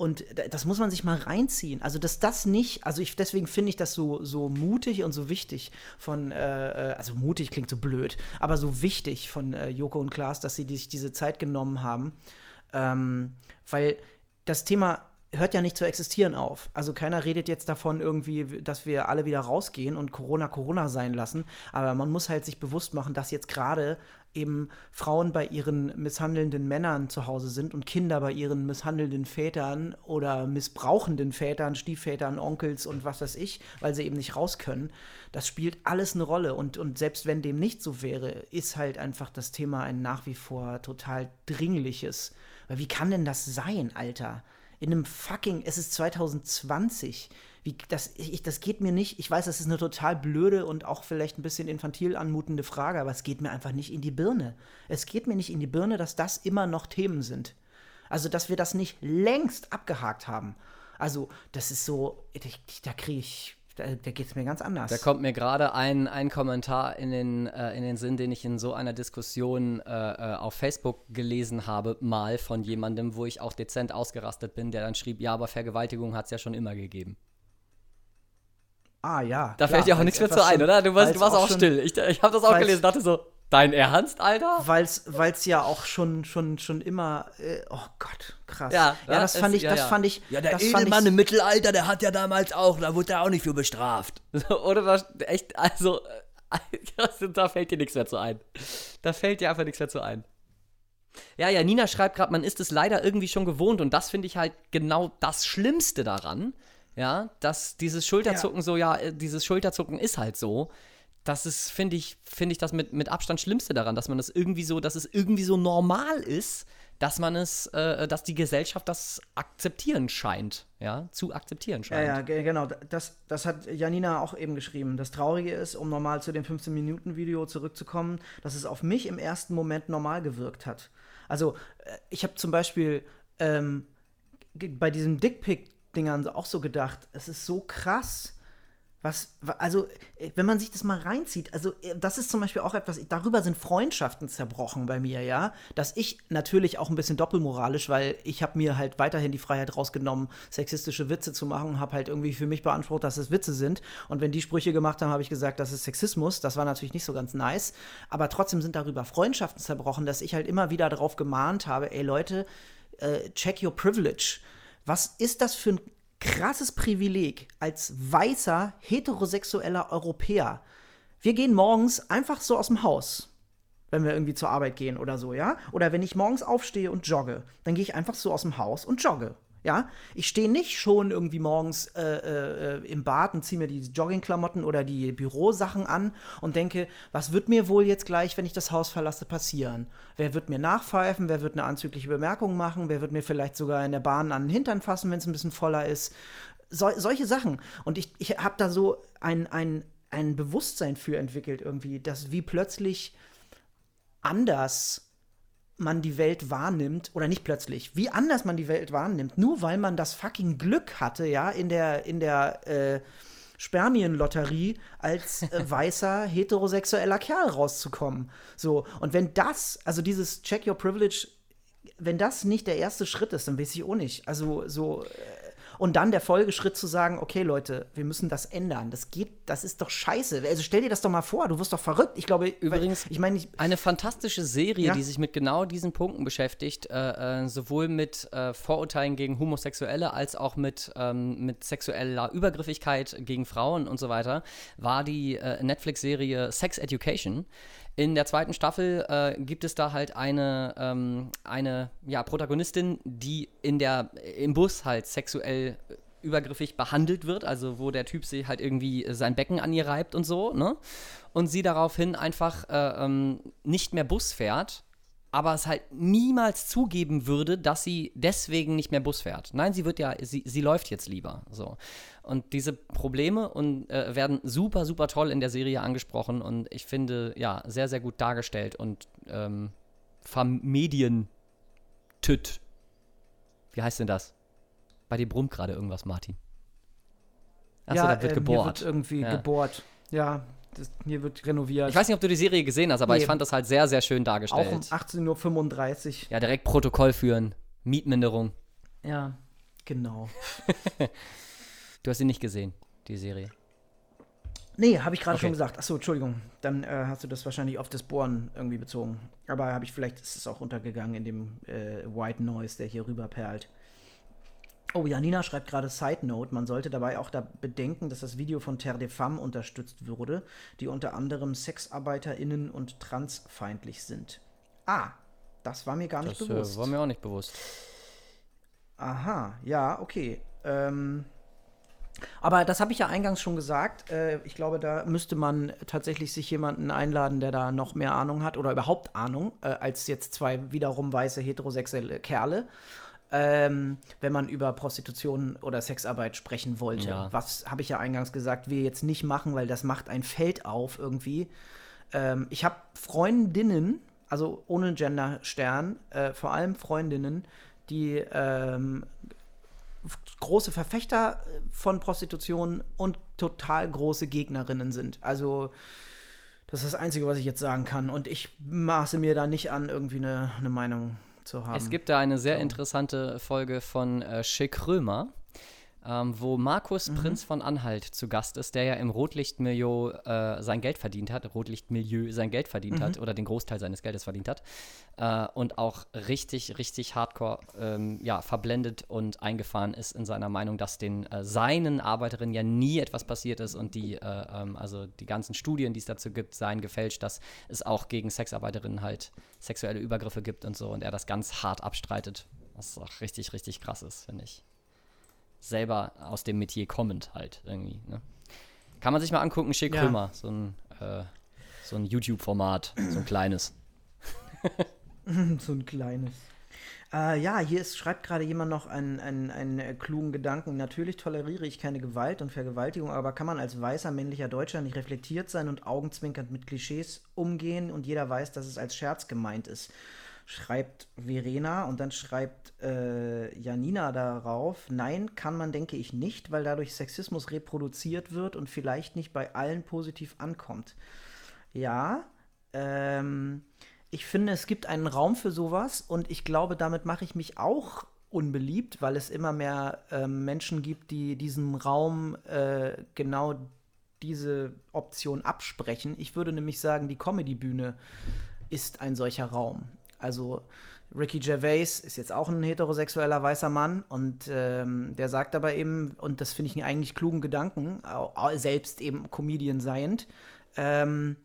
Und das muss man sich mal reinziehen. Also, dass das nicht, also ich, deswegen finde ich das so, so mutig und so wichtig von, äh, äh, also mutig klingt so blöd, aber so wichtig von äh, Joko und Klaas, dass sie sich diese Zeit genommen haben. Ähm, weil das Thema hört ja nicht zu existieren auf. Also keiner redet jetzt davon irgendwie, dass wir alle wieder rausgehen und Corona Corona sein lassen. Aber man muss halt sich bewusst machen, dass jetzt gerade eben Frauen bei ihren misshandelnden Männern zu Hause sind und Kinder bei ihren misshandelnden Vätern oder missbrauchenden Vätern, Stiefvätern, Onkels und was weiß ich, weil sie eben nicht raus können. Das spielt alles eine Rolle. Und, und selbst wenn dem nicht so wäre, ist halt einfach das Thema ein nach wie vor total dringliches. Weil wie kann denn das sein, Alter? In einem fucking, es ist 2020. Wie, das, ich, das geht mir nicht, ich weiß, das ist eine total blöde und auch vielleicht ein bisschen infantil anmutende Frage, aber es geht mir einfach nicht in die Birne. Es geht mir nicht in die Birne, dass das immer noch Themen sind. Also, dass wir das nicht längst abgehakt haben. Also, das ist so, da kriege ich, da, da geht es mir ganz anders. Da kommt mir gerade ein, ein Kommentar in den, äh, in den Sinn, den ich in so einer Diskussion äh, äh, auf Facebook gelesen habe, mal von jemandem, wo ich auch dezent ausgerastet bin, der dann schrieb, ja, aber Vergewaltigung hat es ja schon immer gegeben. Ah ja. Da klar, fällt dir auch nichts mehr zu ein, oder? Du warst, du warst auch, auch still. Ich, ich habe das auch gelesen, dachte so, dein Ernst, Alter? Weil es ja auch schon, schon, schon immer, äh, oh Gott, krass. Ja, ja das, fand ich, ja, das ja. fand ich. Ja, der das Edelmann im Mittelalter, der hat ja damals auch, da wurde er auch nicht für bestraft. *laughs* oder das, echt, also, *laughs* da fällt dir nichts mehr zu ein. Da fällt dir einfach nichts mehr zu ein. Ja, ja, Nina schreibt gerade, man ist es leider irgendwie schon gewohnt und das finde ich halt genau das Schlimmste daran ja, dass dieses Schulterzucken ja. so, ja, äh, dieses Schulterzucken ist halt so. Das ist, finde ich, finde ich das mit, mit Abstand Schlimmste daran, dass man das irgendwie so, dass es irgendwie so normal ist, dass man es, äh, dass die Gesellschaft das akzeptieren scheint, ja, zu akzeptieren scheint. Ja, ja, genau. Das, das hat Janina auch eben geschrieben. Das Traurige ist, um nochmal zu dem 15-Minuten-Video zurückzukommen, dass es auf mich im ersten Moment normal gewirkt hat. Also, äh, ich habe zum Beispiel ähm, bei diesem Dickpick Dingern auch so gedacht, es ist so krass. Was, also, äh, wenn man sich das mal reinzieht, also, äh, das ist zum Beispiel auch etwas, darüber sind Freundschaften zerbrochen bei mir, ja. Dass ich natürlich auch ein bisschen doppelmoralisch, weil ich habe mir halt weiterhin die Freiheit rausgenommen, sexistische Witze zu machen, habe halt irgendwie für mich beansprucht, dass es Witze sind. Und wenn die Sprüche gemacht haben, habe ich gesagt, das ist Sexismus. Das war natürlich nicht so ganz nice. Aber trotzdem sind darüber Freundschaften zerbrochen, dass ich halt immer wieder darauf gemahnt habe, ey Leute, äh, check your privilege was ist das für ein krasses Privileg als weißer, heterosexueller Europäer? Wir gehen morgens einfach so aus dem Haus, wenn wir irgendwie zur Arbeit gehen oder so, ja? Oder wenn ich morgens aufstehe und jogge, dann gehe ich einfach so aus dem Haus und jogge. Ja, ich stehe nicht schon irgendwie morgens äh, äh, im Bad und ziehe mir die Joggingklamotten oder die Bürosachen an und denke, was wird mir wohl jetzt gleich, wenn ich das Haus verlasse, passieren? Wer wird mir nachpfeifen? Wer wird eine anzügliche Bemerkung machen? Wer wird mir vielleicht sogar in der Bahn an den Hintern fassen, wenn es ein bisschen voller ist? So, solche Sachen. Und ich, ich habe da so ein, ein, ein Bewusstsein für entwickelt, irgendwie, dass wie plötzlich anders man die Welt wahrnimmt, oder nicht plötzlich, wie anders man die Welt wahrnimmt, nur weil man das fucking Glück hatte, ja, in der, in der äh, Spermienlotterie als äh, *laughs* weißer, heterosexueller Kerl rauszukommen. So, und wenn das, also dieses Check Your Privilege, wenn das nicht der erste Schritt ist, dann weiß ich auch nicht. Also so. Äh, und dann der Folgeschritt zu sagen, okay, Leute, wir müssen das ändern. Das geht, das ist doch scheiße. Also stell dir das doch mal vor, du wirst doch verrückt. Ich glaube, übrigens, ich meine, eine fantastische Serie, ja? die sich mit genau diesen Punkten beschäftigt, äh, äh, sowohl mit äh, Vorurteilen gegen Homosexuelle als auch mit, ähm, mit sexueller Übergriffigkeit gegen Frauen und so weiter, war die äh, Netflix-Serie Sex Education. In der zweiten Staffel äh, gibt es da halt eine, ähm, eine ja, Protagonistin, die in der, im Bus halt sexuell übergriffig behandelt wird, also wo der Typ sie halt irgendwie sein Becken an ihr reibt und so, ne? Und sie daraufhin einfach äh, ähm, nicht mehr Bus fährt aber es halt niemals zugeben würde, dass sie deswegen nicht mehr Bus fährt. Nein, sie wird ja, sie, sie läuft jetzt lieber. So. Und diese Probleme und, äh, werden super, super toll in der Serie angesprochen und ich finde, ja, sehr, sehr gut dargestellt und ähm, vermedien Wie heißt denn das? Bei dir brummt gerade irgendwas, Martin. Achso, ja, da wird äh, gebohrt. Wird irgendwie ja. gebohrt. Ja, das, hier wird renoviert. Ich weiß nicht, ob du die Serie gesehen hast, aber nee. ich fand das halt sehr, sehr schön dargestellt. Auch um 18.35 Uhr. Ja, direkt Protokoll führen. Mietminderung. Ja, genau. *laughs* du hast sie nicht gesehen, die Serie. Nee, habe ich gerade okay. schon gesagt. Achso, Entschuldigung. Dann äh, hast du das wahrscheinlich auf das Bohren irgendwie bezogen. Aber habe ich vielleicht ist es auch untergegangen in dem äh, White Noise, der hier rüber perlt. Oh, Janina schreibt gerade Side Note. Man sollte dabei auch da bedenken, dass das Video von Terre des Femmes unterstützt wurde, die unter anderem SexarbeiterInnen und transfeindlich sind. Ah, das war mir gar nicht das, bewusst. Das äh, war mir auch nicht bewusst. Aha, ja, okay. Ähm, aber das habe ich ja eingangs schon gesagt. Äh, ich glaube, da müsste man tatsächlich sich jemanden einladen, der da noch mehr Ahnung hat oder überhaupt Ahnung, äh, als jetzt zwei wiederum weiße heterosexuelle Kerle ähm, wenn man über Prostitution oder Sexarbeit sprechen wollte. Ja. Was habe ich ja eingangs gesagt, wir jetzt nicht machen, weil das macht ein Feld auf irgendwie. Ähm, ich habe Freundinnen, also ohne Genderstern, äh, vor allem Freundinnen, die ähm, große Verfechter von Prostitution und total große Gegnerinnen sind. Also das ist das Einzige, was ich jetzt sagen kann. Und ich maße mir da nicht an, irgendwie eine, eine Meinung zu haben. Es gibt da eine sehr interessante Folge von äh, Schick Römer ähm, wo Markus mhm. Prinz von Anhalt zu Gast ist, der ja im Rotlichtmilieu äh, sein Geld verdient hat, Rotlichtmilieu sein Geld verdient mhm. hat oder den Großteil seines Geldes verdient hat äh, und auch richtig, richtig hardcore ähm, ja, verblendet und eingefahren ist in seiner Meinung, dass den äh, seinen Arbeiterinnen ja nie etwas passiert ist und die, äh, ähm, also die ganzen Studien, die es dazu gibt, seien gefälscht, dass es auch gegen Sexarbeiterinnen halt sexuelle Übergriffe gibt und so und er das ganz hart abstreitet, was auch richtig, richtig krass ist, finde ich selber aus dem Metier kommend halt irgendwie. Ne? Kann man sich mal angucken, Schick ja. Krömer, so ein, äh, so ein YouTube-Format, so ein kleines. *laughs* so ein kleines. Äh, ja, hier ist, schreibt gerade jemand noch einen, einen, einen äh, klugen Gedanken. Natürlich toleriere ich keine Gewalt und Vergewaltigung, aber kann man als weißer männlicher Deutscher nicht reflektiert sein und augenzwinkernd mit Klischees umgehen und jeder weiß, dass es als Scherz gemeint ist? Schreibt Verena und dann schreibt äh, Janina darauf, nein, kann man, denke ich, nicht, weil dadurch Sexismus reproduziert wird und vielleicht nicht bei allen positiv ankommt. Ja, ähm, ich finde, es gibt einen Raum für sowas und ich glaube, damit mache ich mich auch unbeliebt, weil es immer mehr äh, Menschen gibt, die diesem Raum äh, genau diese Option absprechen. Ich würde nämlich sagen, die Comedy-Bühne ist ein solcher Raum. Also Ricky Gervais ist jetzt auch ein heterosexueller weißer Mann und ähm, der sagt aber eben, und das finde ich einen eigentlich klugen Gedanken, selbst eben Comedian seiend, ähm,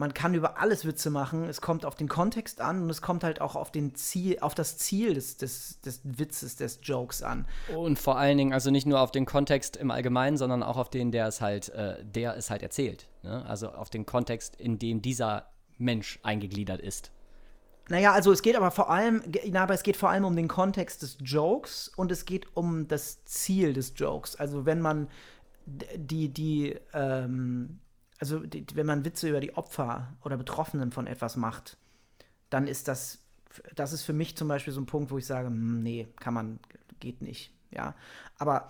man kann über alles Witze machen, es kommt auf den Kontext an und es kommt halt auch auf, den Ziel, auf das Ziel des, des, des Witzes, des Jokes an. Und vor allen Dingen, also nicht nur auf den Kontext im Allgemeinen, sondern auch auf den, der es halt, äh, der es halt erzählt. Ne? Also auf den Kontext, in dem dieser Mensch eingegliedert ist. Naja, also es geht aber vor allem, na, aber es geht vor allem um den Kontext des Jokes und es geht um das Ziel des Jokes. Also wenn man die, die, ähm, also die, wenn man Witze über die Opfer oder Betroffenen von etwas macht, dann ist das, das ist für mich zum Beispiel so ein Punkt, wo ich sage, hm, nee, kann man, geht nicht. Ja, aber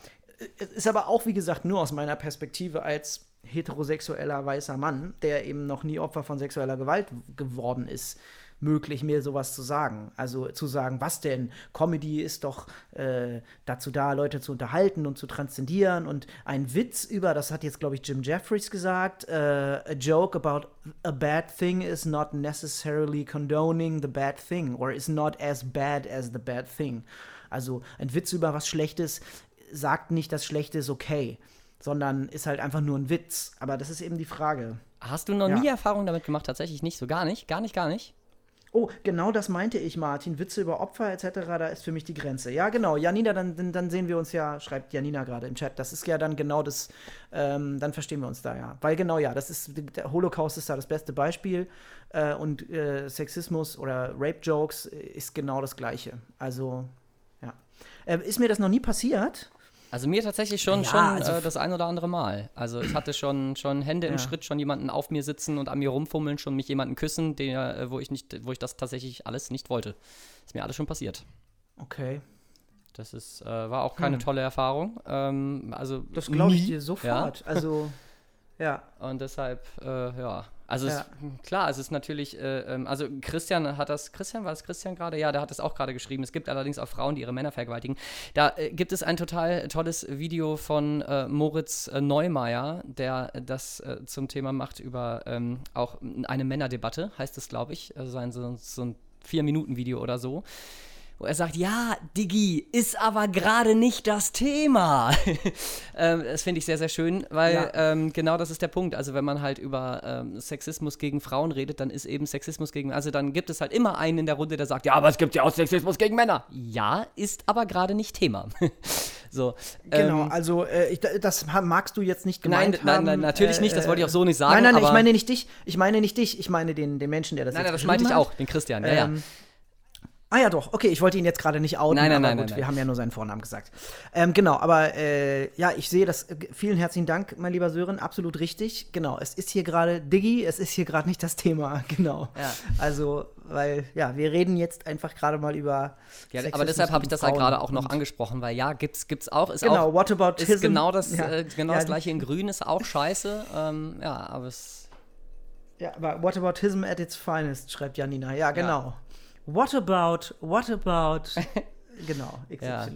es ist aber auch, wie gesagt, nur aus meiner Perspektive als heterosexueller weißer Mann, der eben noch nie Opfer von sexueller Gewalt geworden ist möglich, mir sowas zu sagen. Also zu sagen, was denn? Comedy ist doch äh, dazu da, Leute zu unterhalten und zu transzendieren und ein Witz über, das hat jetzt, glaube ich, Jim Jeffries gesagt, äh, a joke about a bad thing is not necessarily condoning the bad thing or is not as bad as the bad thing. Also ein Witz über was Schlechtes sagt nicht, das Schlechte ist okay, sondern ist halt einfach nur ein Witz. Aber das ist eben die Frage. Hast du noch ja. nie Erfahrung damit gemacht? Tatsächlich nicht, so gar nicht, gar nicht, gar nicht. Oh, genau das meinte ich, Martin. Witze über Opfer etc., da ist für mich die Grenze. Ja, genau. Janina, dann, dann sehen wir uns ja, schreibt Janina gerade im Chat. Das ist ja dann genau das, ähm, dann verstehen wir uns da ja. Weil genau, ja, das ist, der Holocaust ist da das beste Beispiel. Äh, und äh, Sexismus oder Rape-Jokes ist genau das Gleiche. Also, ja. Äh, ist mir das noch nie passiert? Also mir tatsächlich schon, ja, schon also äh, das ein oder andere Mal. Also ich hatte schon, schon Hände ja. im Schritt, schon jemanden auf mir sitzen und an mir rumfummeln, schon mich jemanden küssen, der, äh, wo ich nicht, wo ich das tatsächlich alles nicht wollte. Ist mir alles schon passiert. Okay. Das ist, äh, war auch keine hm. tolle Erfahrung. Ähm, also das glaube ich dir sofort. Ja. Also *laughs* ja. Und deshalb, äh, ja, also ja. es, klar, es ist natürlich, äh, ähm, also Christian hat das, Christian, war es Christian gerade? Ja, der hat es auch gerade geschrieben. Es gibt allerdings auch Frauen, die ihre Männer vergewaltigen. Da äh, gibt es ein total tolles Video von äh, Moritz äh, Neumeier, der das äh, zum Thema macht über ähm, auch eine Männerdebatte, heißt es, glaube ich. Also ein, so, so ein Vier-Minuten-Video oder so wo er sagt, ja, Diggi, ist aber gerade nicht das Thema. *laughs* ähm, das finde ich sehr, sehr schön, weil ja. ähm, genau das ist der Punkt. Also wenn man halt über ähm, Sexismus gegen Frauen redet, dann ist eben Sexismus gegen, also dann gibt es halt immer einen in der Runde, der sagt, ja, aber es gibt ja auch Sexismus gegen Männer. Ja, ist aber gerade nicht Thema. *laughs* so, genau, ähm, also äh, ich, das magst du jetzt nicht gemeint nein, nein, nein, natürlich äh, nicht, das wollte ich auch so nicht sagen. Nein, nein, ich meine nicht dich, ich meine nicht dich, ich meine den, den Menschen, der das Nein, nein, das meinte ich auch, den Christian, ja, ja. Ah ja, doch. Okay, ich wollte ihn jetzt gerade nicht outen, Nein, nein, aber nein, gut, nein, wir haben ja nur seinen Vornamen gesagt. Ähm, genau, aber äh, ja, ich sehe das. äh, Vielen herzlichen Dank, mein lieber Sören. Absolut richtig. Genau, es ist hier gerade Diggi, es ist hier gerade nicht das Thema. *laughs* Genau. Ja. Also, weil, ja, wir reden jetzt einfach gerade mal über. Ja, aber deshalb habe ich das halt gerade auch noch angesprochen, weil ja, gibt's, gibt's auch, ist Genau, auch, Whataboutism. ist genau das, Ja. äh, genau Ja, das gleiche in Grün, ist auch scheiße. Ähm, ja, aber es. Ja, aber Whataboutism at its finest, schreibt Janina. Ja, genau. What about, what about. *laughs* genau, XY. Ja.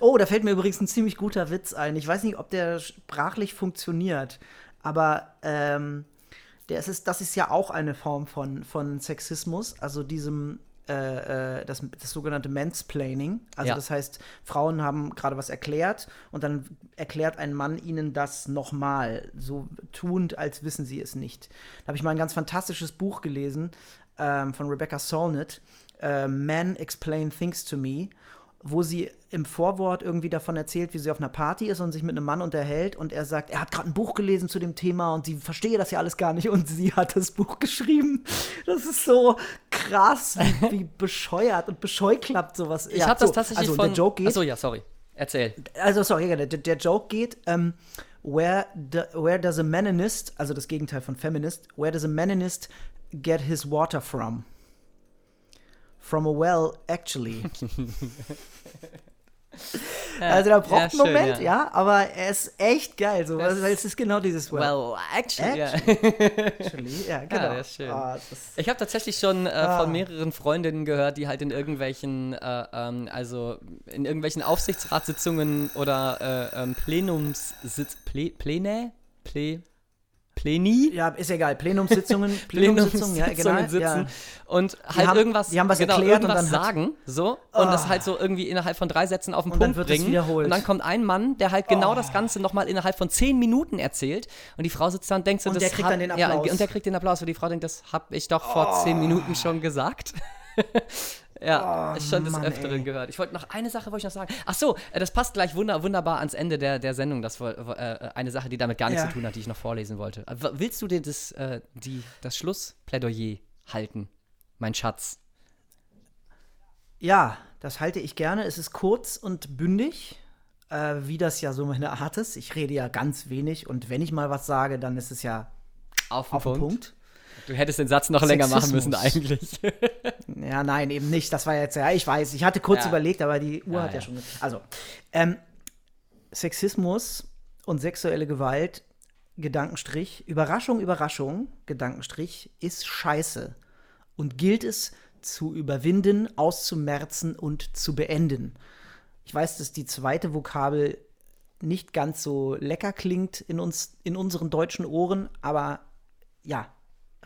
Oh, da fällt mir übrigens ein ziemlich guter Witz ein. Ich weiß nicht, ob der sprachlich funktioniert, aber ähm, der ist, das ist ja auch eine Form von, von Sexismus, also diesem. Äh, äh, das, das sogenannte Mansplaining. Also Ja. das heißt, Frauen haben gerade was erklärt und dann erklärt ein Mann ihnen das nochmal, so tuend, als wissen sie es nicht. Da habe ich mal ein ganz fantastisches Buch gelesen ähm, von Rebecca Solnit, äh, Men Explain Things to Me, wo sie im Vorwort irgendwie davon erzählt, wie sie auf einer Party ist und sich mit einem Mann unterhält und er sagt, er hat gerade ein Buch gelesen zu dem Thema und sie verstehe das ja alles gar nicht und *laughs* sie hat das Buch geschrieben. Das ist so krass, wie, *laughs* wie bescheuert und bescheuklappt sowas. Ich Ja, habe das so, tatsächlich also von. Der Joke geht, Achso, ja, sorry. Erzähl. also sorry, der, der Joke geht, ähm, where, do, where does a meninist, also das Gegenteil von Feminist, where does a meninist get his water from? From a well, actually. *laughs* also da braucht ja, einen Moment, ja. ja. aber er ist echt geil, so, Das- es ist genau dieses well, Well, actually. Ja. actually. Ja, *laughs* genau. der ist schön. Ah, Ich habe tatsächlich schon äh, Ah. von mehreren Freundinnen gehört, die halt in irgendwelchen, äh, ähm, also in irgendwelchen Aufsichtsratssitzungen oder äh, ähm, Plenumssitz, Ple, Pläne, Ple, Pleni, ja, ist egal. Plenumssitzungen, *laughs* Plenumssitzungen, ja, genau. sitzen Ja. und halt haben- irgendwas, die haben was genau, erklärt und irgendwas dann hat- sagen, so, und das Ah. halt so irgendwie innerhalb von drei Sätzen auf den Und dann Punkt wird es bringen. wiederholt. Und dann kommt ein Mann, der halt genau Oh. das Ganze nochmal innerhalb von zehn Minuten erzählt und die Frau sitzt da und denkt so, Und das der kriegt hat, dann den Ja, Applaus. und der kriegt den Applaus, weil die Frau denkt, das habe ich doch vor Oh. zehn Minuten schon gesagt. *laughs* Ja, Oh, ich schon des Mann, Öfteren ey. gehört. Ich wollte noch eine Sache wollte ich noch sagen. Ach so, äh, das passt gleich wunder, wunderbar ans Ende der, der Sendung. Das war äh, eine Sache, die damit gar nichts Ja. zu tun hat, die ich noch vorlesen wollte. Äh, Willst du dir das, äh, die, das Schlussplädoyer halten, mein Schatz? Ja, das halte ich gerne. Es ist kurz und bündig, äh, wie das ja so meine Art ist. Ich rede ja ganz wenig und wenn ich mal was sage, dann ist es ja Auf den auf den Punkt. Punkt. Du hättest den Satz noch länger machen müssen eigentlich. *laughs* Ja, nein, eben nicht. Das war jetzt, ja, ich weiß. Ich hatte kurz Ja. überlegt, aber die Uhr Ja, hat ja, ja. schon. Also, ähm, Sexismus und sexuelle Gewalt, Gedankenstrich, Überraschung, Überraschung, Gedankenstrich, ist scheiße und gilt es zu überwinden, auszumerzen und zu beenden. Ich weiß, dass die zweite Vokabel nicht ganz so lecker klingt in uns, in unseren deutschen Ohren, aber ja,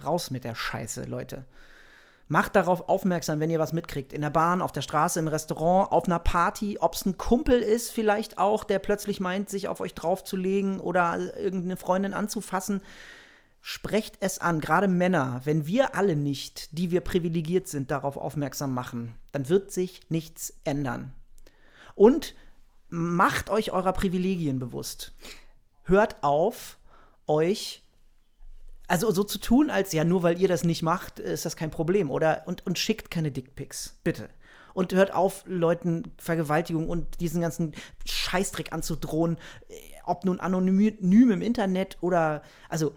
raus mit der Scheiße, Leute. Macht darauf aufmerksam, wenn ihr was mitkriegt. In der Bahn, auf der Straße, im Restaurant, auf einer Party, ob es ein Kumpel ist, vielleicht auch, der plötzlich meint, sich auf euch draufzulegen oder irgendeine Freundin anzufassen. Sprecht es an, gerade Männer. Wenn wir alle nicht, die wir privilegiert sind, darauf aufmerksam machen, dann wird sich nichts ändern. Und macht euch eurer Privilegien bewusst. Hört auf, euch also so zu tun, als ja, nur weil ihr das nicht macht, ist das kein Problem. Oder und, und schickt keine Dickpics. Bitte. Und hört auf, Leuten Vergewaltigung und diesen ganzen Scheißdreck anzudrohen, äh, ob nun anonym im Internet oder also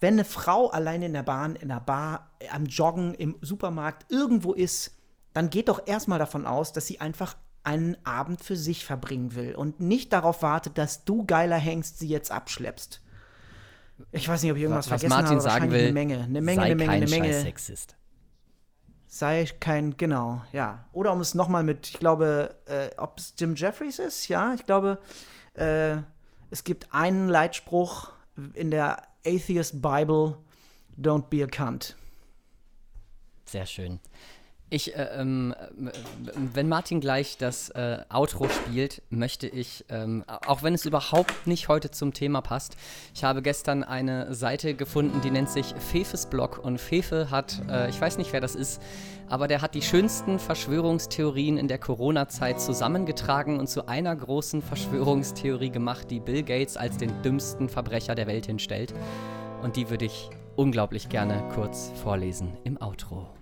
wenn eine Frau allein in der Bahn, in der Bar, am Joggen, im Supermarkt irgendwo ist, dann geht doch erstmal davon aus, dass sie einfach einen Abend für sich verbringen will und nicht darauf wartet, dass du geiler hängst, sie jetzt abschleppst. Ich weiß nicht, ob ich irgendwas Was vergessen Martin habe. sagen will, eine Menge, eine Menge, sei eine Menge, kein eine Menge. scheiß Sexist. Sei kein, genau, ja. Oder um es nochmal mit, ich glaube, äh, ob es Jim Jeffries ist, ja, ich glaube, äh, es gibt einen Leitspruch in der Atheist Bible, don't be a cunt. Sehr schön. Ich, äh, ähm, äh, wenn Martin gleich das äh, Outro spielt, möchte ich, ähm, auch wenn es überhaupt nicht heute zum Thema passt, ich habe gestern eine Seite gefunden, die nennt sich Fefes Blog und Fefe hat, äh, ich weiß nicht, wer das ist, aber der hat die schönsten Verschwörungstheorien in der Corona-Zeit zusammengetragen und zu einer großen Verschwörungstheorie gemacht, die Bill Gates als den dümmsten Verbrecher der Welt hinstellt. Und die würde ich unglaublich gerne kurz vorlesen im Outro.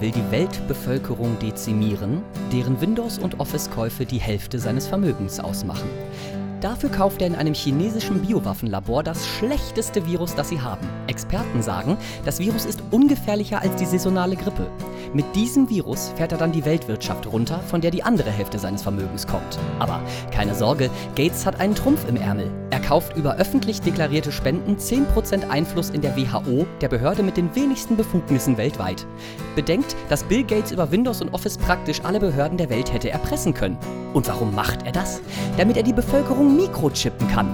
Will die Weltbevölkerung dezimieren, deren Windows- und Office-Käufe die Hälfte seines Vermögens ausmachen. Dafür kauft er in einem chinesischen Biowaffenlabor das schlechteste Virus, das sie haben. Experten sagen, das Virus ist ungefährlicher als die saisonale Grippe. Mit diesem Virus fährt er dann die Weltwirtschaft runter, von der die andere Hälfte seines Vermögens kommt. Aber keine Sorge, Gates hat einen Trumpf im Ärmel. Er kauft über öffentlich deklarierte Spenden 10% Einfluss in der WHO, der Behörde mit den wenigsten Befugnissen weltweit. Bedenkt, dass Bill Gates über Windows und Office praktisch alle Behörden der Welt hätte erpressen können. Und warum macht er das? Damit er die Bevölkerung mikrochippen kann.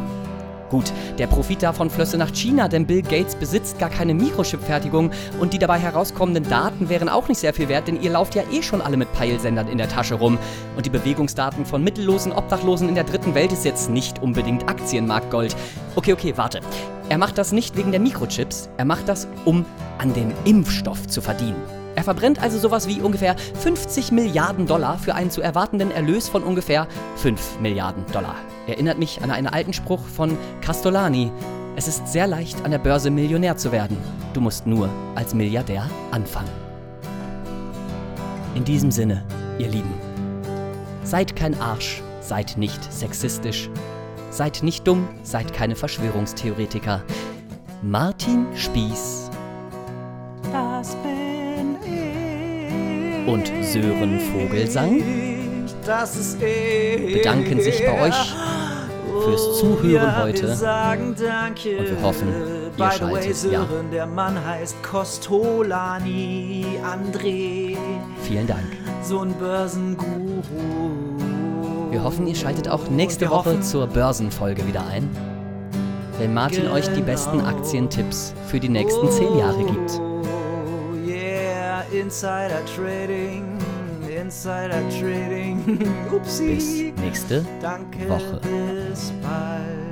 Gut, der Profit davon flösse nach China, denn Bill Gates besitzt gar keine Mikrochip-Fertigung und die dabei herauskommenden Daten wären auch nicht sehr viel wert, denn ihr lauft ja eh schon alle mit Peilsendern in der Tasche rum. Und die Bewegungsdaten von mittellosen Obdachlosen in der dritten Welt ist jetzt nicht unbedingt Aktienmarktgold. Okay, okay, warte. Er macht das nicht wegen der Mikrochips, er macht das, um an dem Impfstoff zu verdienen. Er verbrennt also sowas wie ungefähr 50 Milliarden Dollar für einen zu erwartenden Erlös von ungefähr 5 Milliarden Dollar. Erinnert mich an einen alten Spruch von Castolani. Es ist sehr leicht, an der Börse Millionär zu werden. Du musst nur als Milliardär anfangen. In diesem Sinne, ihr Lieben, seid kein Arsch, seid nicht sexistisch, seid nicht dumm, seid keine Verschwörungstheoretiker. Martin Spieß und Sören Vogelsang bedanken sich bei euch fürs Zuhören heute. Und wir hoffen, ihr schaltet, ja. Der Mann heißt Kostolani André. Vielen Dank. So ein Börsenguru. Wir hoffen, ihr schaltet auch nächste Woche zur Börsenfolge wieder ein, wenn Martin euch die besten Genau. Aktientipps für die nächsten zehn Jahre gibt. Insider Trading, Insider Trading. *laughs* Upsi. Bis nächste Danke, Woche. bis bald.